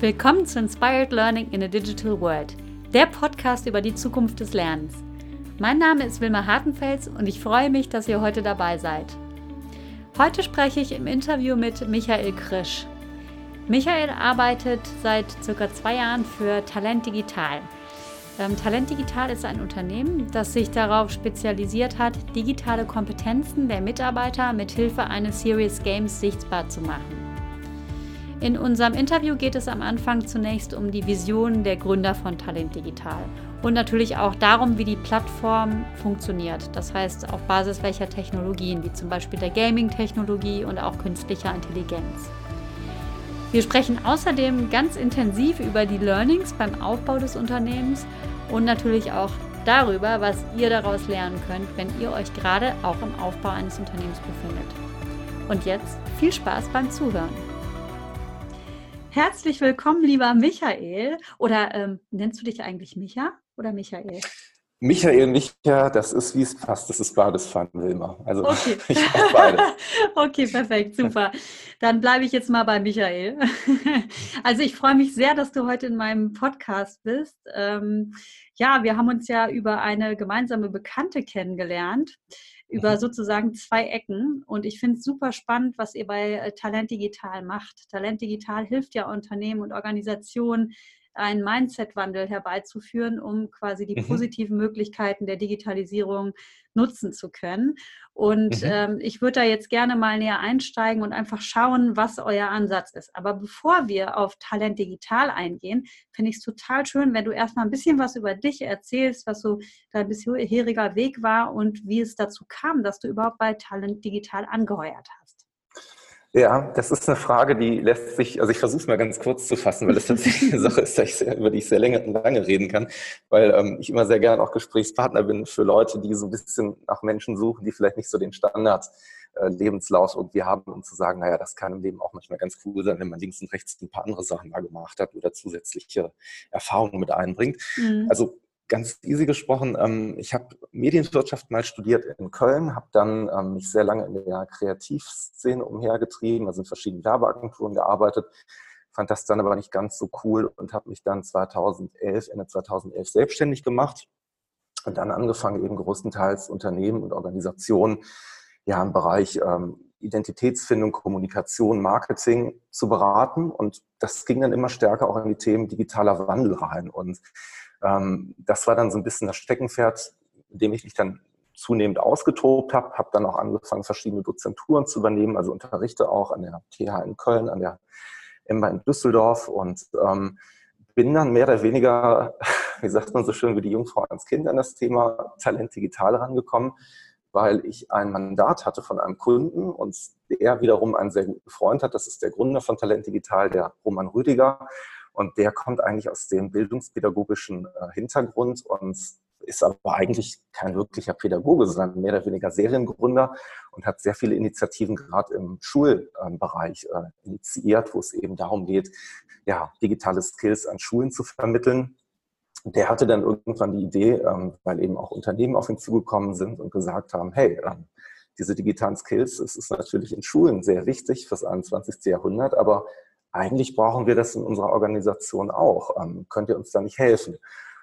Willkommen zu Inspired Learning in a Digital World, der Podcast über die Zukunft des Lernens. Mein Name ist Wilma Hartenfels und ich freue mich, dass ihr heute dabei seid. Heute spreche ich im Interview mit Michael Krisch. Michael arbeitet seit circa zwei Jahren für Talent Digital. Ähm, Talent Digital ist ein Unternehmen, das sich darauf spezialisiert hat, digitale Kompetenzen der Mitarbeiter mit Hilfe eines Serious Games sichtbar zu machen. In unserem Interview geht es am Anfang zunächst um die Vision der Gründer von Talent Digital und natürlich auch darum, wie die Plattform funktioniert. Das heißt, auf Basis welcher Technologien, wie zum Beispiel der Gaming-Technologie und auch künstlicher Intelligenz. Wir sprechen außerdem ganz intensiv über die Learnings beim Aufbau des Unternehmens und natürlich auch darüber, was ihr daraus lernen könnt, wenn ihr euch gerade auch im Aufbau eines Unternehmens befindet. Und jetzt viel Spaß beim Zuhören. Herzlich willkommen, lieber Michael. Oder ähm, nennst du dich eigentlich Micha oder Michael? Michael, Micha, das ist wie es passt. Das ist beides Fun, Wilma. Also okay. ich mache beide. okay, perfekt, super. Dann bleibe ich jetzt mal bei Michael. also ich freue mich sehr, dass du heute in meinem Podcast bist. Ähm, ja, wir haben uns ja über eine gemeinsame Bekannte kennengelernt über sozusagen zwei Ecken. Und ich finde es super spannend, was ihr bei äh, Talent Digital macht. Talent Digital hilft ja Unternehmen und Organisationen, einen Mindset-Wandel herbeizuführen, um quasi die mhm. positiven Möglichkeiten der Digitalisierung nutzen zu können. Und mhm. ähm, ich würde da jetzt gerne mal näher einsteigen und einfach schauen, was euer Ansatz ist. Aber bevor wir auf Talent Digital eingehen, finde ich es total schön, wenn du erstmal ein bisschen was über dich erzählst, was so dein bisheriger Weg war und wie es dazu kam, dass du überhaupt bei Talent Digital angeheuert hast. Ja, das ist eine Frage, die lässt sich, also ich versuche es mal ganz kurz zu fassen, weil das tatsächlich eine Sache ist, sehr, über die ich sehr lange, lange reden kann, weil ähm, ich immer sehr gerne auch Gesprächspartner bin für Leute, die so ein bisschen nach Menschen suchen, die vielleicht nicht so den Standard äh, Lebenslauf irgendwie haben, um zu sagen, naja, das kann im Leben auch manchmal ganz cool sein, wenn man links und rechts ein paar andere Sachen mal gemacht hat oder zusätzliche Erfahrungen mit einbringt. Mhm. Also ganz easy gesprochen, ähm, ich habe Medienwirtschaft mal studiert in Köln, habe dann ähm, mich sehr lange in der Kreativszene umhergetrieben, also in verschiedenen Werbeagenturen gearbeitet, fand das dann aber nicht ganz so cool und habe mich dann 2011, Ende 2011 selbstständig gemacht und dann angefangen, eben größtenteils Unternehmen und Organisationen ja im Bereich ähm, Identitätsfindung, Kommunikation, Marketing zu beraten. Und das ging dann immer stärker auch in die Themen digitaler Wandel rein. Und ähm, das war dann so ein bisschen das Steckenpferd, in dem ich mich dann zunehmend ausgetobt habe, habe dann auch angefangen, verschiedene Dozenturen zu übernehmen, also unterrichte auch an der TH in Köln, an der EMBA in Düsseldorf und ähm, bin dann mehr oder weniger, wie sagt man so schön, wie die Jungfrau ans Kind an das Thema Talent digital rangekommen, weil ich ein Mandat hatte von einem Kunden und der wiederum einen sehr guten Freund hat, das ist der Gründer von Talent Digital, der Roman Rüdiger. Und der kommt eigentlich aus dem bildungspädagogischen äh, Hintergrund und ist aber eigentlich kein wirklicher Pädagoge, sondern mehr oder weniger Seriengründer und hat sehr viele Initiativen gerade im Schulbereich äh, initiiert, wo es eben darum geht, ja, digitale Skills an Schulen zu vermitteln. Der hatte dann irgendwann die Idee, ähm, weil eben auch Unternehmen auf ihn zugekommen sind und gesagt haben, hey, ähm, diese digitalen Skills, es ist natürlich in Schulen sehr wichtig fürs 21. Jahrhundert, aber eigentlich brauchen wir das in unserer Organisation auch. Ähm, könnt ihr uns da nicht helfen?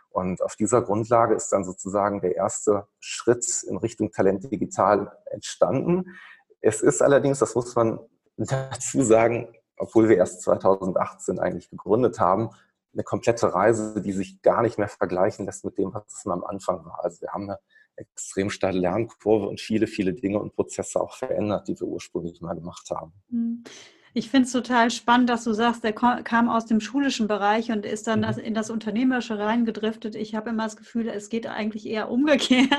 Und auf dieser Grundlage ist dann sozusagen der erste Schritt in Richtung Talent Digital entstanden. Es ist allerdings, das muss man dazu sagen, obwohl wir erst 2018 eigentlich gegründet haben, eine komplette Reise, die sich gar nicht mehr vergleichen lässt mit dem, was es am Anfang war. Also wir haben eine extrem steile Lernkurve und viele, viele Dinge und Prozesse auch verändert, die wir ursprünglich mal gemacht haben. Mhm. Ich finde es total spannend, dass du sagst, der kam aus dem schulischen Bereich und ist dann mhm. in das Unternehmerische reingedriftet. Ich habe immer das Gefühl, es geht eigentlich eher umgekehrt.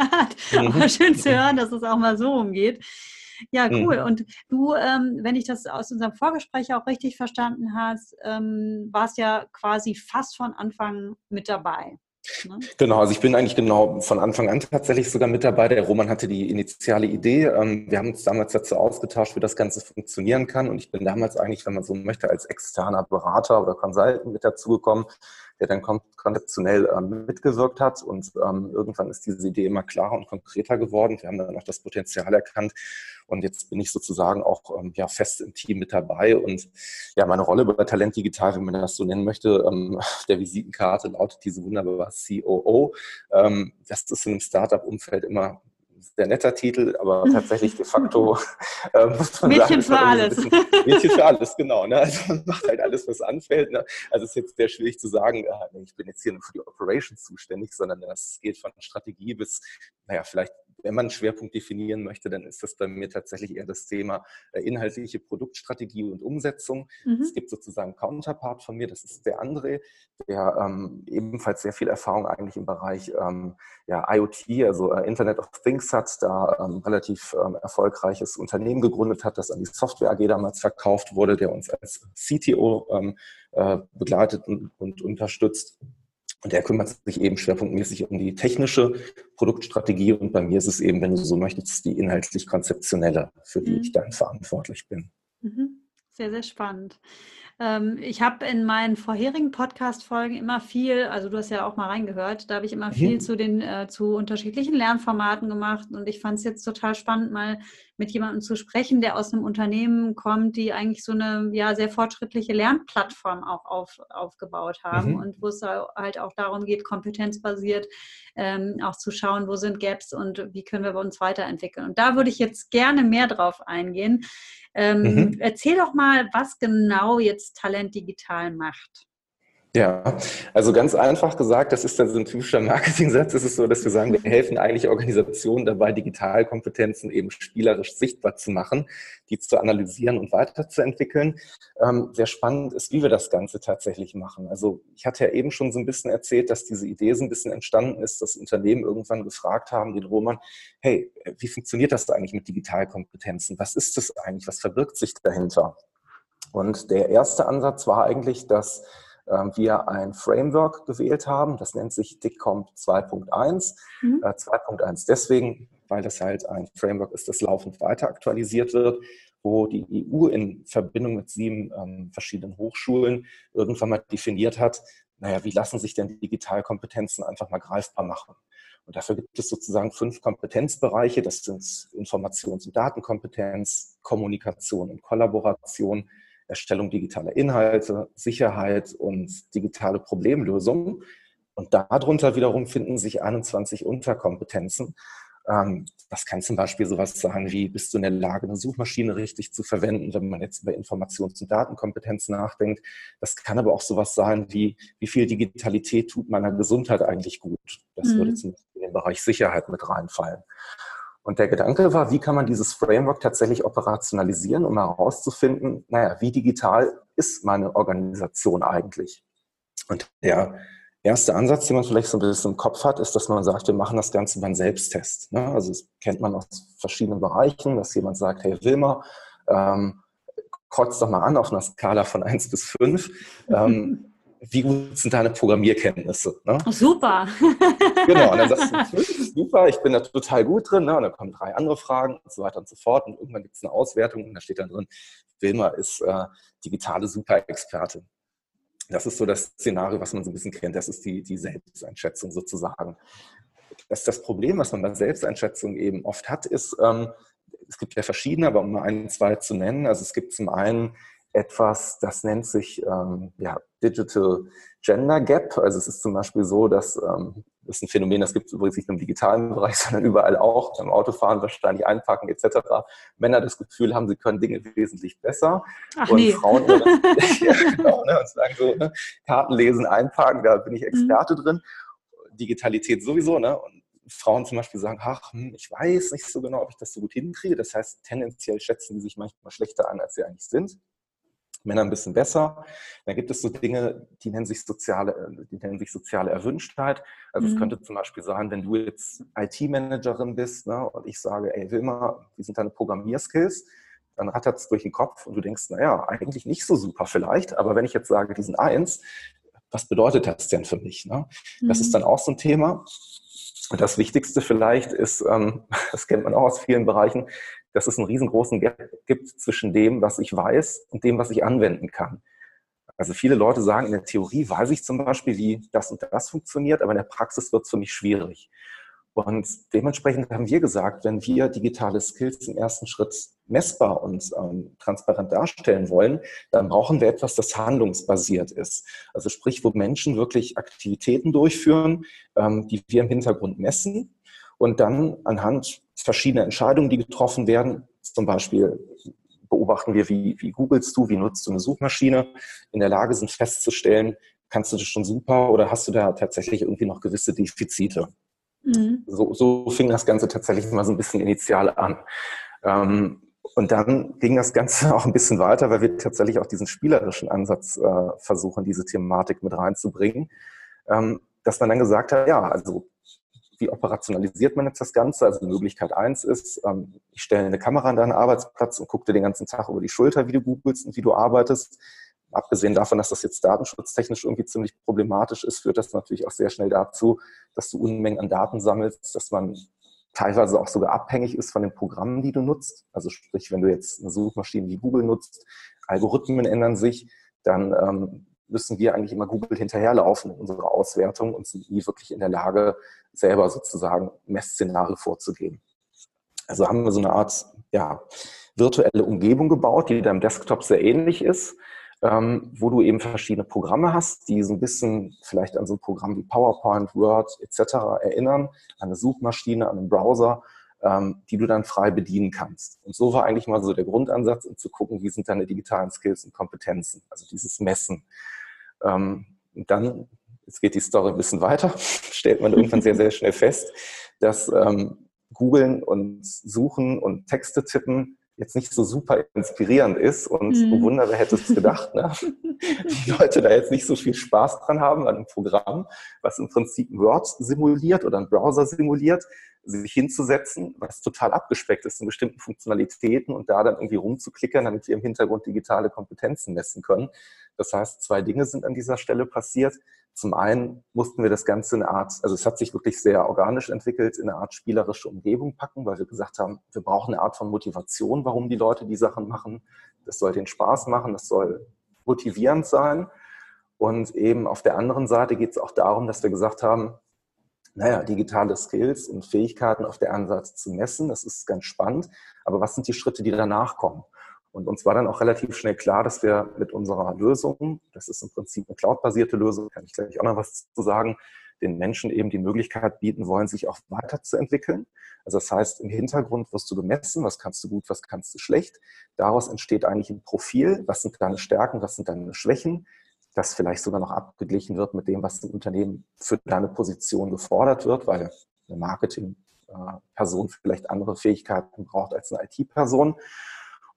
Mhm. Aber schön zu hören, dass es auch mal so umgeht. Ja, cool. Mhm. Und du, ähm, wenn ich das aus unserem Vorgespräch auch richtig verstanden hast, ähm, warst ja quasi fast von Anfang mit dabei. Ne? Genau, also ich bin eigentlich genau von Anfang an tatsächlich sogar mit dabei. Der Roman hatte die initiale Idee. Ähm, wir haben uns damals dazu ausgetauscht, wie das Ganze funktionieren kann. Und ich bin damals eigentlich, wenn man so möchte, als externer Berater oder Consultant mit dazugekommen, der dann konzeptionell ähm, mitgewirkt hat. Und ähm, irgendwann ist diese Idee immer klarer und konkreter geworden. Wir haben dann auch das Potenzial erkannt Und jetzt bin ich sozusagen auch ähm, ja, fest im Team mit dabei. Und ja, meine Rolle bei Talent Digital, wenn man das so nennen möchte, ähm, der Visitenkarte lautet diese wunderbare COO. Das ist in einem Startup-Umfeld immer sehr netter Titel, aber tatsächlich de facto äh, muss man Mädchen sagen, für alles. Bisschen, Mädchen für alles, genau. Ne? Also man macht halt alles, was anfällt. Ne? Also es ist jetzt sehr schwierig zu sagen, äh, ich bin jetzt hier nur für die Operations zuständig, sondern das geht von Strategie bis, naja, vielleicht wenn man einen Schwerpunkt definieren möchte, dann ist das bei mir tatsächlich eher das Thema äh, inhaltliche Produktstrategie und Umsetzung. Mhm. Es gibt sozusagen Counterpart von mir, das ist der André, der ähm, ebenfalls sehr viel Erfahrung eigentlich im Bereich ähm, ja, IoT, also äh, Internet of Things hat, da ähm, relativ ähm, erfolgreiches Unternehmen gegründet hat, das an die Software AG damals verkauft wurde, der uns als CTO ähm, äh, begleitet und, und unterstützt. Und der kümmert sich eben schwerpunktmäßig um die technische Produktstrategie und bei mir ist es eben, wenn du so möchtest, die inhaltlich konzeptionelle, für die mhm. ich dann verantwortlich bin. Mhm. Sehr, sehr spannend. Ähm, ich habe in meinen vorherigen Podcast-Folgen immer viel, also du hast ja auch mal reingehört, da habe ich immer viel mhm. zu den äh, zu unterschiedlichen Lernformaten gemacht und ich fand es jetzt total spannend, mal mit jemandem zu sprechen, der aus einem Unternehmen kommt, die eigentlich so eine ja sehr fortschrittliche Lernplattform auch auf, aufgebaut haben mhm. und wo es halt auch darum geht, kompetenzbasiert ähm, auch zu schauen, wo sind Gaps und wie können wir uns weiterentwickeln. Und da würde ich jetzt gerne mehr drauf eingehen. Ähm, mhm. Erzähl doch mal, was genau jetzt Talent Digital macht. Ja, also ganz einfach gesagt, das ist dann so ein typischer Marketing-Satz. Es ist so, dass wir sagen, wir helfen eigentlich Organisationen dabei, Digitalkompetenzen eben spielerisch sichtbar zu machen, die zu analysieren und weiterzuentwickeln. Ähm, sehr spannend ist, wie wir das Ganze tatsächlich machen. Also ich hatte ja eben schon so ein bisschen erzählt, dass diese Idee so ein bisschen entstanden ist, dass Unternehmen irgendwann gefragt haben, den Roman, hey, wie funktioniert das eigentlich mit Digitalkompetenzen? Was ist das eigentlich? Was verbirgt sich dahinter? Und der erste Ansatz war eigentlich, dass wir ein Framework gewählt haben. Das nennt sich DICCOMP 2.1. Mhm. 2.1 äh, deswegen, weil das halt ein Framework ist, das laufend weiter aktualisiert wird, wo die EU in Verbindung mit sieben ähm, verschiedenen Hochschulen irgendwann mal definiert hat, naja, wie lassen sich denn Digitalkompetenzen einfach mal greifbar machen? Und dafür gibt es sozusagen fünf Kompetenzbereiche. Das sind Informations- und Datenkompetenz, Kommunikation und Kollaboration, Erstellung digitaler Inhalte, Sicherheit und digitale Problemlösung. Und darunter wiederum finden sich 21 Unterkompetenzen. Ähm, das kann zum Beispiel sowas sein wie, bist du in der Lage, eine Suchmaschine richtig zu verwenden, wenn man jetzt über Informations- und Datenkompetenz nachdenkt. Das kann aber auch sowas sein wie, wie viel Digitalität tut meiner Gesundheit eigentlich gut. Das mhm. würde zum Beispiel in den Bereich Sicherheit mit reinfallen. Und der Gedanke war, wie kann man dieses Framework tatsächlich operationalisieren, um herauszufinden, naja, wie digital ist meine Organisation eigentlich? Und der erste Ansatz, den man vielleicht so ein bisschen im Kopf hat, ist, dass man sagt, wir machen das Ganze beim Selbsttest. Ne? Also das kennt man aus verschiedenen Bereichen, dass jemand sagt, hey Wilma, ähm, kreuzt doch mal an auf einer Skala von 1 bis 5. Ähm, wie gut sind deine Programmierkenntnisse? Ne? super. genau, und dann sagst du, super, ich bin da total gut drin. Ne? Und dann kommen drei andere Fragen und so weiter und so fort. Und irgendwann gibt es eine Auswertung und da steht dann drin, Wilma ist äh, digitale Superexpertin. Das ist so das Szenario, was man so ein bisschen kennt. Das ist die, die Selbsteinschätzung sozusagen. Das, das Problem, was man bei Selbsteinschätzung eben oft hat, ist, ähm, es gibt ja verschiedene, aber um mal ein, zwei zu nennen. Also es gibt zum einen etwas, das nennt sich ähm, ja, Digital Gender Gap. Also es ist zum Beispiel so, dass ähm, das ist ein Phänomen, das gibt es übrigens nicht nur im digitalen Bereich, sondern überall auch, beim Autofahren wahrscheinlich einpacken etc. Männer das Gefühl haben, sie können Dinge wesentlich besser. Ach, und nee. Frauen ja, genau, ne, und sagen so, ne, Karten lesen, einparken, da bin ich Experte mhm. drin. Digitalität sowieso, ne? Und Frauen zum Beispiel sagen, ach, hm, ich weiß nicht so genau, ob ich das so gut hinkriege. Das heißt, tendenziell schätzen die sich manchmal schlechter an, als sie eigentlich sind. Männer ein bisschen besser. Dann gibt es so Dinge, die nennen sich soziale, die nennen sich soziale Erwünschtheit. Also mhm. es könnte zum Beispiel sein, wenn du jetzt IT-Managerin bist ne, und ich sage, ey Wilma, wie sind deine Programmierskills? Dann rattert es durch den Kopf und du denkst, naja, eigentlich nicht so super vielleicht, aber wenn ich jetzt sage, die sind eins, was bedeutet das denn für mich? Ne? Mhm. Das ist mhm. dann auch so ein Thema. Und das Wichtigste vielleicht ist, ähm, das kennt man auch aus vielen Bereichen, dass es einen riesengroßen Gap gibt zwischen dem, was ich weiß und dem, was ich anwenden kann. Also viele Leute sagen, in der Theorie weiß ich zum Beispiel, wie das und das funktioniert, aber in der Praxis wird es für mich schwierig. Und dementsprechend haben wir gesagt, wenn wir digitale Skills im ersten Schritt messbar und ähm, transparent darstellen wollen, dann brauchen wir etwas, das handlungsbasiert ist. Also sprich, wo Menschen wirklich Aktivitäten durchführen, ähm, die wir im Hintergrund messen und dann anhand verschiedener Entscheidungen, die getroffen werden, zum Beispiel beobachten wir, wie, wie googelst du, wie nutzt du eine Suchmaschine, in der Lage sind festzustellen, kannst du das schon super oder hast du da tatsächlich irgendwie noch gewisse Defizite? Mhm. So, so fing das Ganze tatsächlich mal so ein bisschen initial an. Ähm, und dann ging das Ganze auch ein bisschen weiter, weil wir tatsächlich auch diesen spielerischen Ansatz äh, versuchen, diese Thematik mit reinzubringen. Ähm, dass man dann gesagt hat, ja, also wie operationalisiert man jetzt das Ganze? Also Möglichkeit eins ist, ähm, ich stelle eine Kamera an deinen Arbeitsplatz und gucke dir den ganzen Tag über die Schulter, wie du googelst und wie du arbeitest abgesehen davon, dass das jetzt datenschutztechnisch irgendwie ziemlich problematisch ist, führt das natürlich auch sehr schnell dazu, dass du Unmengen an Daten sammelst, dass man teilweise auch sogar abhängig ist von den Programmen, die du nutzt. Also sprich, wenn du jetzt eine Suchmaschine wie Google nutzt, Algorithmen ändern sich, dann ähm, müssen wir eigentlich immer Google hinterherlaufen in unserer Auswertung und sind nie wirklich in der Lage, selber sozusagen Messszenarien vorzugeben. Also haben wir so eine Art ja, virtuelle Umgebung gebaut, die deinem Desktop sehr ähnlich ist, ähm, wo du eben verschiedene Programme hast, die so ein bisschen vielleicht an so ein Programm wie PowerPoint, Word etc. erinnern, an eine Suchmaschine, an einen Browser, ähm, die du dann frei bedienen kannst. Und so war eigentlich mal so der Grundansatz, um zu gucken, wie sind deine digitalen Skills und Kompetenzen, also dieses Messen. Ähm, dann, jetzt geht die Story ein bisschen weiter, stellt man irgendwann sehr, sehr schnell fest, dass ähm, Googlen und Suchen und Texte tippen jetzt nicht so super inspirierend ist und mhm. oh Wunder, wer hätte es gedacht, ne? die Leute da jetzt nicht so viel Spaß dran haben an einem Programm, was im Prinzip ein Word simuliert oder ein Browser simuliert, sich hinzusetzen, was total abgespeckt ist in bestimmten Funktionalitäten und da dann irgendwie rumzuklickern, damit wir im Hintergrund digitale Kompetenzen messen können. Das heißt, zwei Dinge sind an dieser Stelle passiert. Zum einen mussten wir das Ganze in eine Art, also es hat sich wirklich sehr organisch entwickelt, in eine Art spielerische Umgebung packen, weil wir gesagt haben, wir brauchen eine Art von Motivation, warum die Leute die Sachen machen. Das soll den Spaß machen, das soll motivierend sein. Und eben auf der anderen Seite geht es auch darum, dass wir gesagt haben, naja, digitale Skills und Fähigkeiten auf der einen Seite zu messen, das ist ganz spannend, aber was sind die Schritte, die danach kommen? Und uns war dann auch relativ schnell klar, dass wir mit unserer Lösung, das ist im Prinzip eine cloudbasierte Lösung, kann ich gleich auch noch was zu sagen, den Menschen eben die Möglichkeit bieten wollen, sich auch weiterzuentwickeln. Also das heißt, im Hintergrund wirst du gemessen, was kannst du gut, was kannst du schlecht. Daraus entsteht eigentlich ein Profil, was sind deine Stärken, was sind deine Schwächen, das vielleicht sogar noch abgeglichen wird mit dem, was im Unternehmen für deine Position gefordert wird, weil eine Marketing-Person vielleicht andere Fähigkeiten braucht als eine IT-Person.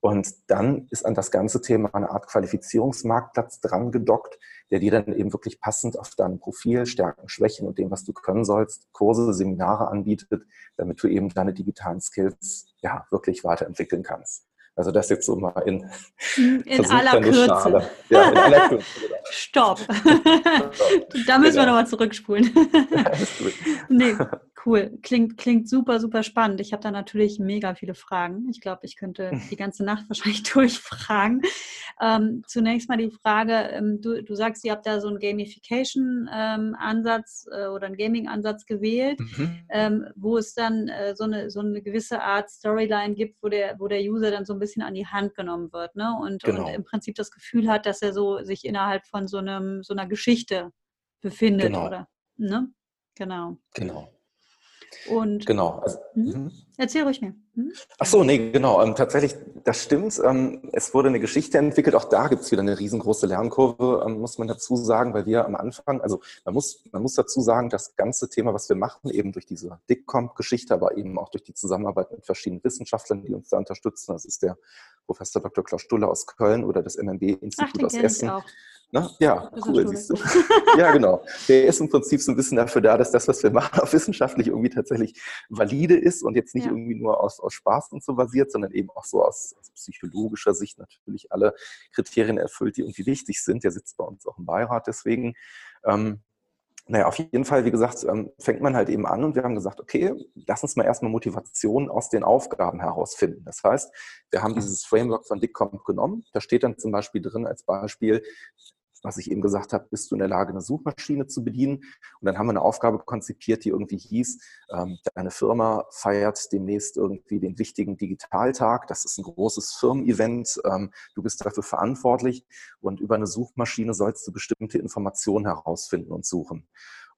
Und dann ist an das ganze Thema eine Art Qualifizierungsmarktplatz dran gedockt, der dir dann eben wirklich passend auf dein Profil, Stärken, Schwächen und dem, was du können sollst, Kurse, Seminare anbietet, damit du eben deine digitalen Skills ja wirklich weiterentwickeln kannst. Also das jetzt so mal in, in aller Kürze. Ja, in aller Kürze. Genau. Stopp. da müssen genau. wir nochmal zurückspulen. nee, cool. Klingt, klingt super, super spannend. Ich habe da natürlich mega viele Fragen. Ich glaube, ich könnte die ganze Nacht wahrscheinlich durchfragen. Ähm, zunächst mal die Frage, ähm, du, du sagst, ihr habt da so einen Gamification-Ansatz ähm, äh, oder einen Gaming-Ansatz gewählt, mhm. Ähm, wo es dann äh, so, eine, so eine gewisse Art Storyline gibt, wo der, wo der User dann so ein bisschen an die Hand genommen wird ne? und, genau. und im Prinzip das Gefühl hat, dass er so sich innerhalb von so, einem, so einer Geschichte befindet. Genau. Oder, ne? Genau. Genau. Und genau. Also, hm? Mhm. Erzähl ruhig mir. Hm? Ach so, nee, genau. Ähm, tatsächlich, das stimmt. Ähm, es wurde eine Geschichte entwickelt. Auch da gibt es wieder eine riesengroße Lernkurve, ähm, muss man dazu sagen, weil wir am Anfang, also man muss, man muss dazu sagen, das ganze Thema, was wir machen, eben durch diese DICCOMP-Geschichte, aber eben auch durch die Zusammenarbeit mit verschiedenen Wissenschaftlern, die uns da unterstützen. Das ist der Professor Dr. Klaus Stulle aus Köln oder das MMB-Institut aus Essen. Auch. Na, ja, cool, siehst du. ja, genau. Der ist im Prinzip so ein bisschen dafür da, dass das, was wir machen, auch wissenschaftlich irgendwie tatsächlich valide ist und jetzt nicht ja. irgendwie nur aus, aus Spaß und so basiert, sondern eben auch so aus, aus, psychologischer Sicht natürlich alle Kriterien erfüllt, die irgendwie wichtig sind. Der sitzt bei uns auch im Beirat deswegen. Ähm, naja, auf jeden Fall, wie gesagt, ähm, fängt man halt eben an und wir haben gesagt, okay, lass uns mal erstmal Motivation aus den Aufgaben herausfinden. Das heißt, wir haben dieses Framework von DICCOMP genommen. Da steht dann zum Beispiel drin als Beispiel, was ich eben gesagt habe, bist du in der Lage, eine Suchmaschine zu bedienen? Und dann haben wir eine Aufgabe konzipiert, die irgendwie hieß, ähm, deine Firma feiert demnächst irgendwie den wichtigen Digitaltag. Das ist ein großes Firmen-Event. Ähm, du bist dafür verantwortlich und über eine Suchmaschine sollst du bestimmte Informationen herausfinden und suchen.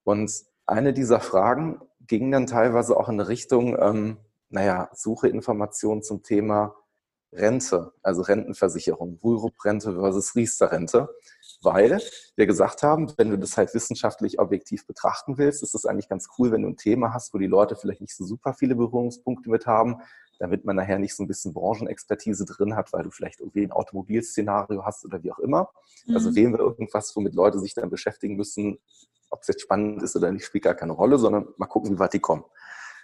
Und eine dieser Fragen ging dann teilweise auch in eine Richtung, ähm, naja, suche Informationen zum Thema Rente, also Rentenversicherung, Wulrup-Rente versus Riester-Rente, weil wir gesagt haben, wenn du das halt wissenschaftlich objektiv betrachten willst, ist es eigentlich ganz cool, wenn du ein Thema hast, wo die Leute vielleicht nicht so super viele Berührungspunkte mit haben, damit man nachher nicht so ein bisschen Branchenexpertise drin hat, weil du vielleicht irgendwie ein Automobilszenario hast oder wie auch immer. Also mhm. Also wählen wir irgendwas, womit Leute sich dann beschäftigen müssen, ob es jetzt spannend ist oder nicht, spielt gar keine Rolle, sondern mal gucken, wie weit die kommen.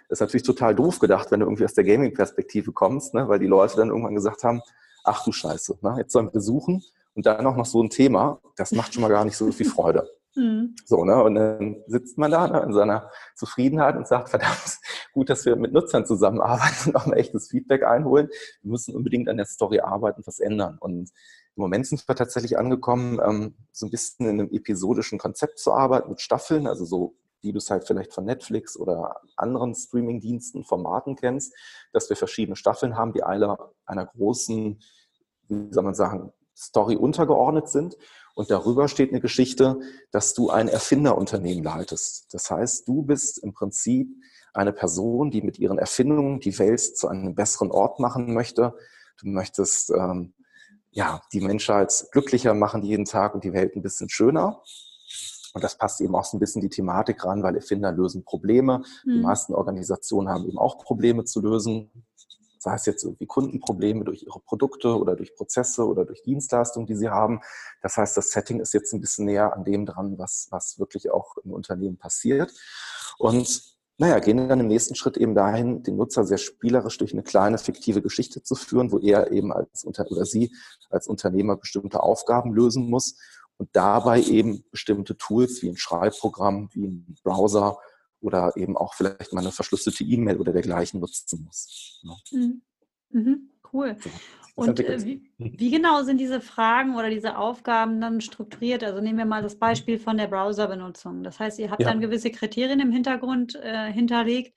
Das ist natürlich total doof gedacht, wenn du irgendwie aus der Gaming-Perspektive kommst, ne? weil die Leute dann irgendwann gesagt haben, ach du Scheiße, ne? jetzt sollen wir suchen und dann auch noch so ein Thema, das macht schon mal gar nicht so viel Freude. Mhm. So, ne? Und dann sitzt man da ne, in seiner Zufriedenheit und sagt, verdammt, gut, dass wir mit Nutzern zusammenarbeiten und auch ein echtes Feedback einholen. Wir müssen unbedingt an der Story arbeiten, was ändern. Und im Moment sind wir tatsächlich angekommen, ähm, so ein bisschen in einem episodischen Konzept zu arbeiten mit Staffeln, also so wie du es halt vielleicht von Netflix oder anderen Streaming-Diensten, Formaten kennst, dass wir verschiedene Staffeln haben, die alle einer großen, wie soll man sagen, Story untergeordnet sind. Und darüber steht eine Geschichte, dass du ein Erfinderunternehmen leitest. Das heißt, du bist im Prinzip eine Person, die mit ihren Erfindungen die Welt zu einem besseren Ort machen möchte. Du möchtest ähm, ja, die Menschheit glücklicher machen jeden Tag und die Welt ein bisschen schöner. Und das passt eben auch so ein bisschen die Thematik ran, weil Erfinder lösen Probleme. Mhm. Die meisten Organisationen haben eben auch Probleme zu lösen. Sei es jetzt irgendwie Kundenprobleme durch ihre Produkte oder durch Prozesse oder durch Dienstleistungen, die sie haben. Das heißt, das Setting ist jetzt ein bisschen näher an dem dran, was, was wirklich auch im Unternehmen passiert. Und naja, gehen dann im nächsten Schritt eben dahin, den Nutzer sehr spielerisch durch eine kleine fiktive Geschichte zu führen, wo er eben als Unter oder sie als Unternehmer bestimmte Aufgaben lösen muss und dabei eben bestimmte Tools wie ein Schreibprogramm, wie ein Browser oder eben auch vielleicht mal eine verschlüsselte E-Mail oder dergleichen nutzen muss. Ja. Mhm. Mhm. Cool. Und äh, wie, wie, genau sind diese Fragen oder diese Aufgaben dann strukturiert? Also nehmen wir mal das Beispiel von der Browserbenutzung. Das heißt, ihr habt ja. dann gewisse Kriterien im Hintergrund äh, hinterlegt,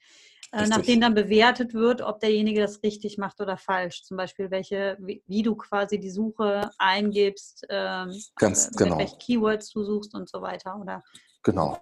äh, nach denen dann bewertet wird, ob derjenige das richtig macht oder falsch. Zum Beispiel, welche, wie, wie du quasi die Suche eingibst, ähm, Ganz äh, genau. welche Keywords du suchst und so weiter. Oder genau.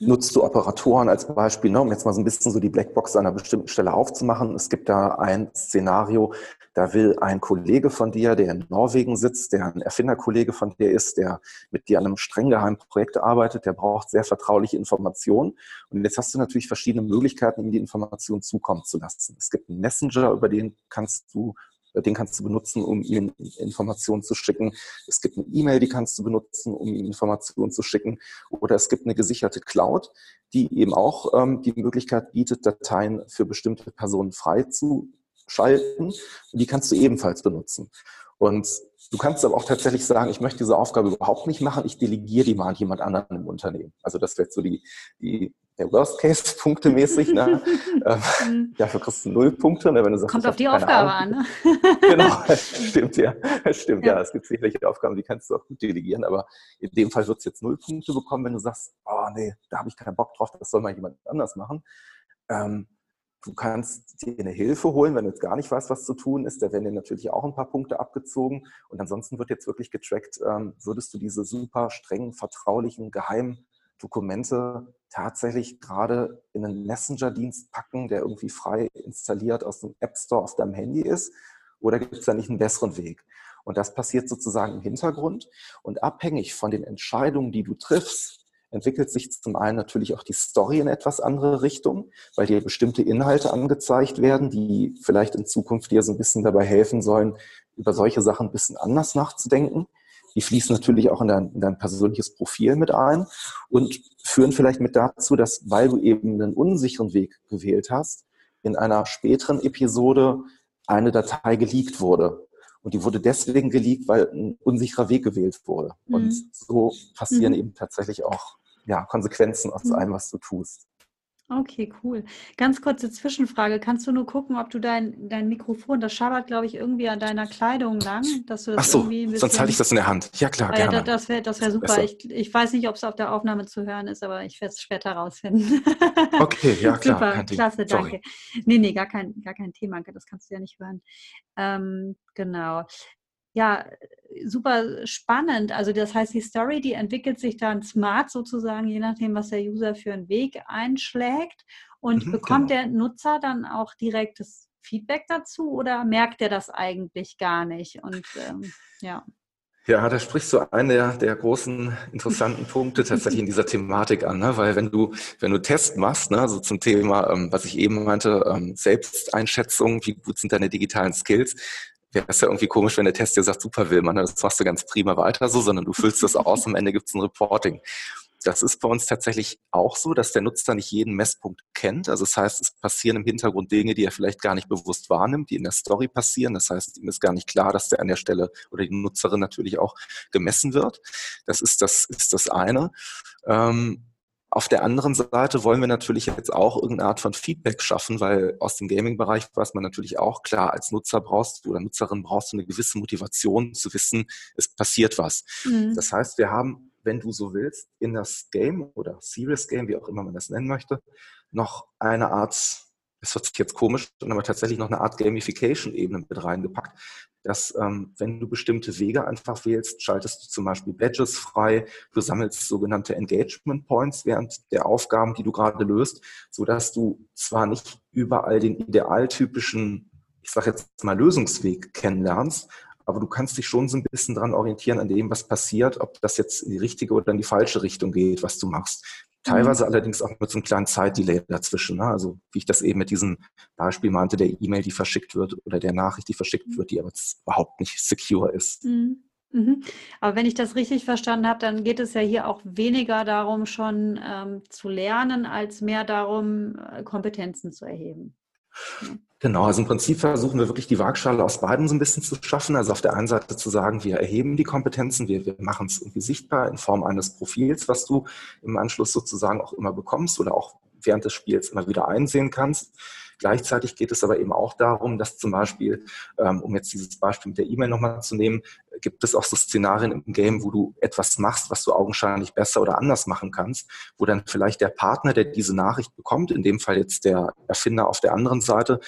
Nutzt du Operatoren als Beispiel, ne, um jetzt mal so ein bisschen so die Blackbox an einer bestimmten Stelle aufzumachen? Es gibt da ein Szenario, da will ein Kollege von dir, der in Norwegen sitzt, der ein Erfinderkollege von dir ist, der mit dir an einem streng geheimen Projekt arbeitet, der braucht sehr vertrauliche Informationen. Und jetzt hast du natürlich verschiedene Möglichkeiten, ihm die Informationen zukommen zu lassen. Es gibt einen Messenger, über den kannst du den kannst du benutzen, um ihm Informationen zu schicken. Es gibt eine E-Mail, die kannst du benutzen, um ihm Informationen zu schicken. Oder es gibt eine gesicherte Cloud, die eben auch ähm, die Möglichkeit bietet, Dateien für bestimmte Personen freizuschalten. Die kannst du ebenfalls benutzen. Und du kannst aber auch tatsächlich sagen, ich möchte diese Aufgabe überhaupt nicht machen, ich delegiere die mal an jemand anderen im Unternehmen. Also das wäre so die, die der Worst Case punktemäßig. Ne? Ähm, mhm. Dafür kriegst du null Punkte, ne? wenn du sagst, Kommt auf die Aufgabe Ahnung. an. Ne? genau, stimmt ja. Stimmt ja. ja. Es gibt sicherlich Aufgaben, die kannst du auch gut delegieren, aber in dem Fall wird es jetzt null Punkte bekommen, wenn du sagst, oh nee, da habe ich keinen Bock drauf, das soll mal jemand anders machen. Ähm, du kannst dir eine Hilfe holen, wenn du jetzt gar nicht weißt, was zu tun ist. Da werden dir natürlich auch ein paar Punkte abgezogen. Und ansonsten wird jetzt wirklich getrackt, ähm, würdest du diese super strengen, vertraulichen, geheimen Dokumente tatsächlich gerade in einen Messenger-Dienst packen, der irgendwie frei installiert aus dem App Store auf deinem Handy ist? Oder gibt es da nicht einen besseren Weg? Und das passiert sozusagen im Hintergrund. Und abhängig von den Entscheidungen, die du triffst, entwickelt sich zum einen natürlich auch die Story in etwas andere Richtung, weil dir bestimmte Inhalte angezeigt werden, die vielleicht in Zukunft dir so ein bisschen dabei helfen sollen, über solche Sachen ein bisschen anders nachzudenken. Die fließen natürlich auch in dein, in dein persönliches Profil mit ein und führen vielleicht mit dazu, dass, weil du eben einen unsicheren Weg gewählt hast, in einer späteren Episode eine Datei geleakt wurde. Und die wurde deswegen geleakt, weil ein unsicherer Weg gewählt wurde. Mhm. Und so passieren mhm. eben tatsächlich auch ja, Konsequenzen aus mhm. allem, was du tust. Okay, cool. Ganz kurze Zwischenfrage. Kannst du nur gucken, ob du dein, dein Mikrofon, das schabert, glaube ich, irgendwie an deiner Kleidung lang, dass du das Ach so, irgendwie ein bisschen, sonst halte ich das in der Hand. Ja, klar, Ah ja, gerne. da- das wäre das wär super. Ich, ich weiß nicht, ob es auf der Aufnahme zu hören ist, aber ich werde es später rausfinden. Okay, ja, klar. Super, klasse, Sorry. danke. Nee, nee, gar kein, gar kein Thema, das kannst du ja nicht hören. Ähm, genau. Ja, super spannend. Also das heißt, die Story, die entwickelt sich dann smart sozusagen, je nachdem, was der User für einen Weg einschlägt. Und Mhm, bekommt genau. der Nutzer dann auch direktes Feedback dazu oder merkt er das eigentlich gar nicht? Und ähm, ja. Ja, da sprichst du einen der, der großen interessanten Punkte tatsächlich in dieser Thematik an, ne? weil wenn du, wenn du Test machst, ne, so zum Thema, ähm, was ich eben meinte, ähm, Selbsteinschätzung, wie gut sind deine digitalen Skills, wäre es ja irgendwie komisch, wenn der Test dir sagt, super Willmann, das machst du ganz prima weiter so, sondern du füllst das aus, am Ende gibt es ein Reporting. Das ist bei uns tatsächlich auch so, dass der Nutzer nicht jeden Messpunkt kennt. Also das heißt, es passieren im Hintergrund Dinge, die er vielleicht gar nicht bewusst wahrnimmt, die in der Story passieren. Das heißt, ihm ist gar nicht klar, dass der an der Stelle oder die Nutzerin natürlich auch gemessen wird. Das ist das, ist das eine. Ähm, auf der anderen Seite wollen wir natürlich jetzt auch irgendeine Art von Feedback schaffen, weil aus dem Gaming-Bereich weiß man natürlich auch, klar, als Nutzer brauchst du oder Nutzerin brauchst du eine gewisse Motivation zu wissen, es passiert was. Mhm. Das heißt, wir haben, wenn du so willst, in das Game oder Serious Game, wie auch immer man das nennen möchte, noch eine Art, es hört sich jetzt komisch, aber tatsächlich noch eine Art Gamification-Ebene mit reingepackt, dass ähm, wenn du bestimmte Wege einfach wählst, schaltest du zum Beispiel Badges frei, du sammelst sogenannte Engagement Points während der Aufgaben, die du gerade löst, so dass du zwar nicht überall den idealtypischen, ich sage jetzt mal Lösungsweg kennenlernst, aber du kannst dich schon so ein bisschen dran orientieren an dem, was passiert, ob das jetzt in die richtige oder in die falsche Richtung geht, was du machst. Teilweise allerdings auch mit so einem kleinen Zeitdelay dazwischen. Ne? Also wie ich das eben mit diesem Beispiel meinte, der E-Mail, die verschickt wird oder der Nachricht, die verschickt wird, die aber überhaupt nicht secure ist. Mhm. Mhm. Aber wenn ich das richtig verstanden habe, dann geht es ja hier auch weniger darum, schon ähm, zu lernen, als mehr darum, äh, Kompetenzen zu erheben. Genau, also im Prinzip versuchen wir wirklich die Waagschale aus beiden so ein bisschen zu schaffen. Also auf der einen Seite zu sagen, wir erheben die Kompetenzen, wir, wir machen es irgendwie sichtbar in Form eines Profils, was du im Anschluss sozusagen auch immer bekommst oder auch während des Spiels immer wieder einsehen kannst. Gleichzeitig geht es aber eben auch darum, dass zum Beispiel, ähm, um jetzt dieses Beispiel mit der E-Mail nochmal zu nehmen, gibt es auch so Szenarien im Game, wo du etwas machst, was du augenscheinlich besser oder anders machen kannst, wo dann vielleicht der Partner, der diese Nachricht bekommt, in dem Fall jetzt der Erfinder auf der anderen Seite,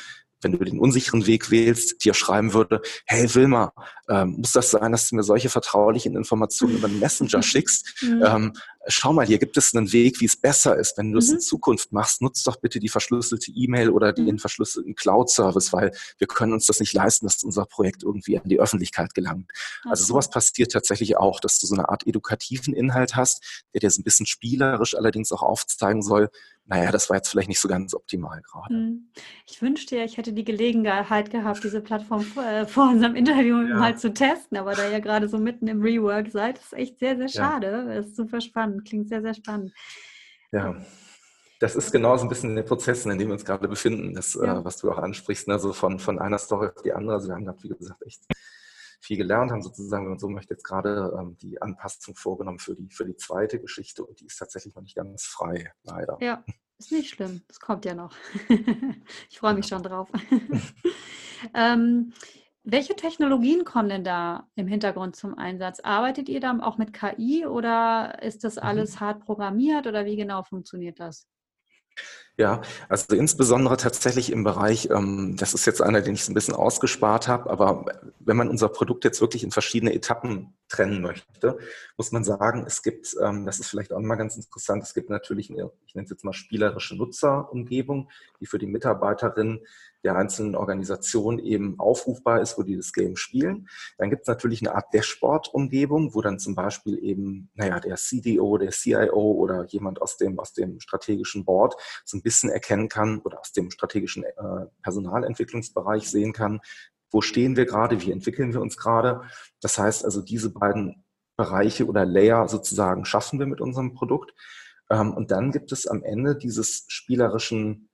wenn du den unsicheren Weg wählst, dir schreiben würde, hey Wilma, ähm, muss das sein, dass du mir solche vertraulichen Informationen über den Messenger schickst? Mhm. Ähm, schau mal, hier gibt es einen Weg, wie es besser ist. Wenn du es Mhm. in Zukunft machst, nutzt doch bitte die verschlüsselte E-Mail oder Mhm. den verschlüsselten Cloud-Service, weil wir können uns das nicht leisten, dass unser Projekt irgendwie an die Öffentlichkeit gelangt. Also Ach so. sowas passiert tatsächlich auch, dass du so eine Art edukativen Inhalt hast, der dir so ein bisschen spielerisch allerdings auch aufzeigen soll, naja, das war jetzt vielleicht nicht so ganz optimal gerade. Mhm. Ich wünschte ja, ich hätte die Gelegenheit gehabt, diese Plattform vor, äh, vor unserem Interview Ja. mal zu testen, aber da ihr gerade so mitten im Rework seid, ist echt sehr, sehr Ja. schade. Das ist super spannend, klingt sehr, sehr spannend. Ja. Das ist genau so ein bisschen der Prozessen, in dem wir uns gerade befinden, das, Ja. äh, was du auch ansprichst, ne? so von, von einer Story auf die andere. Also wir haben gerade, wie gesagt, echt viel gelernt, haben sozusagen, wenn man so möchte, jetzt gerade ähm, die Anpassung vorgenommen für die, für die zweite Geschichte und die ist tatsächlich noch nicht ganz frei, leider. Ja, ist nicht schlimm. Das kommt ja noch. ich freue mich schon drauf. ähm, welche Technologien kommen denn da im Hintergrund zum Einsatz? Arbeitet ihr da auch mit KI oder ist das Mhm. alles hart programmiert oder wie genau funktioniert das? Ja, also insbesondere tatsächlich im Bereich, ähm, das ist jetzt einer, den ich so ein bisschen ausgespart habe, aber wenn man unser Produkt jetzt wirklich in verschiedene Etappen trennen möchte, muss man sagen, es gibt, ähm, das ist vielleicht auch mal ganz interessant, es gibt natürlich eine, ich nenne es jetzt mal spielerische Nutzerumgebung, die für die Mitarbeiterinnen der einzelnen Organisation eben aufrufbar ist, wo die das Game spielen. Dann gibt es natürlich eine Art Dashboard-Umgebung, wo dann zum Beispiel eben, naja, der CDO, der CIO oder jemand aus dem, aus dem strategischen Board so ein bisschen erkennen kann oder aus dem strategischen äh, Personalentwicklungsbereich sehen kann, wo stehen wir gerade, wie entwickeln wir uns gerade. Das heißt also, diese beiden Bereiche oder Layer sozusagen schaffen wir mit unserem Produkt. Ähm, und dann gibt es am Ende dieses spielerischen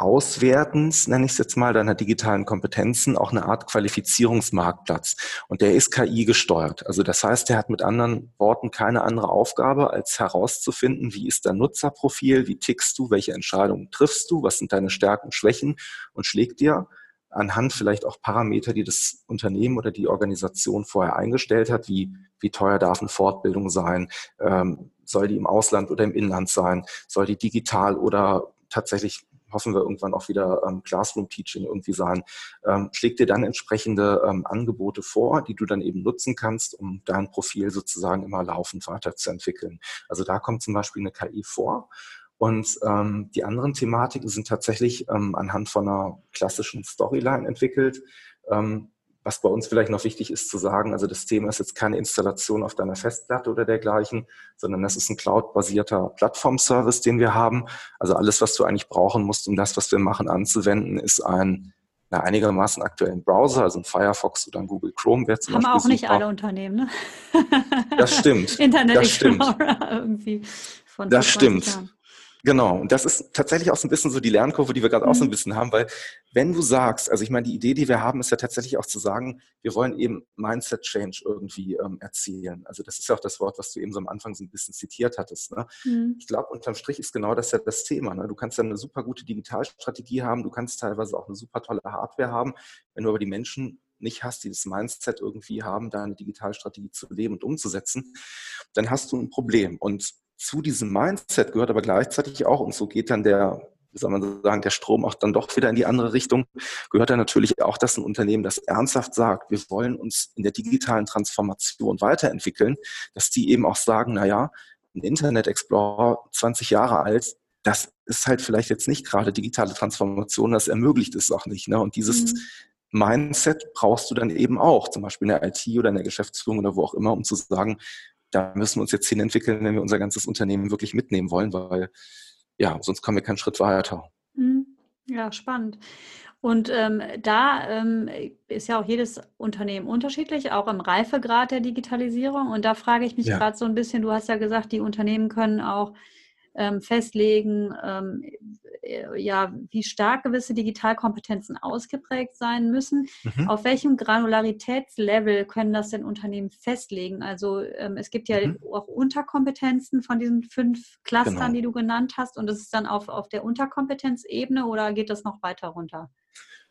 Auswertens, nenne ich es jetzt mal, deiner digitalen Kompetenzen auch eine Art Qualifizierungsmarktplatz. Und der ist KI gesteuert. Also das heißt, der hat mit anderen Worten keine andere Aufgabe, als herauszufinden, wie ist dein Nutzerprofil, wie tickst du, welche Entscheidungen triffst du, was sind deine Stärken und Schwächen und schlägt dir anhand vielleicht auch Parameter, die das Unternehmen oder die Organisation vorher eingestellt hat, wie, wie teuer darf eine Fortbildung sein, ähm, soll die im Ausland oder im Inland sein, soll die digital oder tatsächlich hoffen wir irgendwann auch wieder ähm, Classroom-Teaching irgendwie sein, ähm, schlägt dir dann entsprechende ähm, Angebote vor, die du dann eben nutzen kannst, um dein Profil sozusagen immer laufend weiterzuentwickeln. Also da kommt zum Beispiel eine KI vor und ähm, die anderen Thematiken sind tatsächlich ähm, anhand von einer klassischen Storyline entwickelt. Ähm, was bei uns vielleicht noch wichtig ist zu sagen, also das Thema ist jetzt keine Installation auf deiner Festplatte oder dergleichen, sondern das ist ein cloud-basierter Plattform-Service, den wir haben. Also alles, was du eigentlich brauchen musst, um das, was wir machen, anzuwenden, ist ein na, einigermaßen aktuellen Browser, also ein Firefox oder ein Google Chrome wäre zum Haben Beispiel auch nicht super. alle Unternehmen, ne? Das stimmt. Internet das Explorer stimmt. irgendwie. Von das stimmt. Jahren. Genau, und das ist tatsächlich auch so ein bisschen so die Lernkurve, die wir gerade mhm. auch so ein mhm. bisschen haben, weil wenn du sagst, also ich meine, die Idee, die wir haben, ist ja tatsächlich auch zu sagen, wir wollen eben Mindset Change irgendwie ähm, erzielen. Also das ist ja auch das Wort, was du eben so am Anfang so ein bisschen zitiert hattest. Ne? Mhm. Ich glaube, unterm Strich ist genau das ja das Thema. Ne? Du kannst ja eine super gute Digitalstrategie haben, du kannst teilweise auch eine super tolle Hardware haben, wenn du aber die Menschen nicht hast, die das Mindset irgendwie haben, da eine Digitalstrategie zu leben und umzusetzen, dann hast du ein Problem. Und zu diesem Mindset gehört aber gleichzeitig auch, und so geht dann der, wie soll man sagen, der Strom auch dann doch wieder in die andere Richtung, gehört dann natürlich auch, dass ein Unternehmen das ernsthaft sagt, wir wollen uns in der digitalen Transformation weiterentwickeln, dass die eben auch sagen, na ja, ein Internet Explorer 20 Jahre alt, das ist halt vielleicht jetzt nicht gerade digitale Transformation, das ermöglicht es auch nicht. Ne? Und dieses mhm. Mindset brauchst du dann eben auch, zum Beispiel in der IT oder in der Geschäftsführung oder wo auch immer, um zu sagen, da müssen wir uns jetzt hin entwickeln, wenn wir unser ganzes Unternehmen wirklich mitnehmen wollen, weil ja, sonst kommen wir keinen Schritt weiter. Mhm. Ja, spannend. Und ähm, da ähm, ist ja auch jedes Unternehmen unterschiedlich, auch im Reifegrad der Digitalisierung. Und da frage ich mich ja. gerade so ein bisschen, du hast ja gesagt, die Unternehmen können auch ähm, festlegen, ähm, äh, ja, wie stark gewisse Digitalkompetenzen ausgeprägt sein müssen. Mhm. Auf welchem Granularitätslevel können das denn Unternehmen festlegen? Also ähm, es gibt ja mhm. auch Unterkompetenzen von diesen fünf Clustern, genau. die du genannt hast, und das ist dann auf, auf der Unterkompetenzebene oder geht das noch weiter runter?